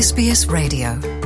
SBS Radio.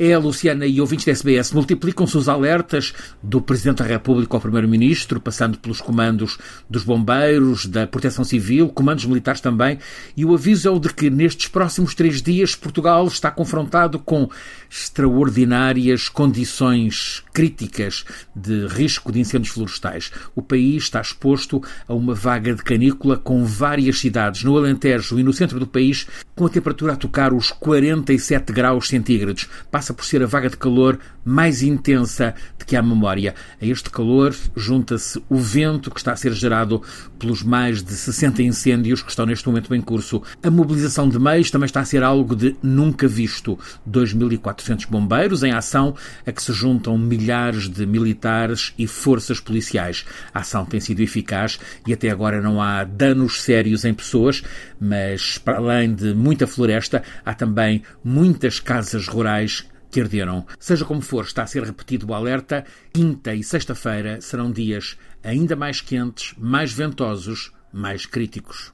É a Luciana e ouvintes da SBS. Multiplicam-se os alertas do Presidente da República ao Primeiro-Ministro, passando pelos comandos dos bombeiros, da Proteção Civil, comandos militares também, e o aviso é o de que nestes próximos três dias Portugal está confrontado com extraordinárias condições críticas de risco de incêndios florestais. O país está exposto a uma vaga de canícula com várias cidades no Alentejo e no centro do país, com a temperatura a tocar os 47 graus centígrados. Passa passa por ser a vaga de calor mais intensa de que há memória. A este calor junta-se o vento que está a ser gerado pelos mais de 60 incêndios que estão neste momento em curso. A mobilização de meios também está a ser algo de nunca visto. 2.400 bombeiros em ação, a que se juntam milhares de militares e forças policiais. A ação tem sido eficaz e até agora não há danos sérios em pessoas, mas para além de muita floresta, há também muitas casas rurais que arderam. Seja como for, está a ser repetido o alerta. Quinta e sexta-feira serão dias ainda mais quentes, mais ventosos, mais críticos.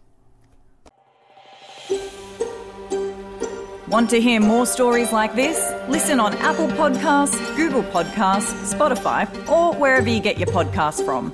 Want to hear more stories like this? Listen on Apple Podcasts, Google Podcasts, Spotify, or wherever you get your podcasts from.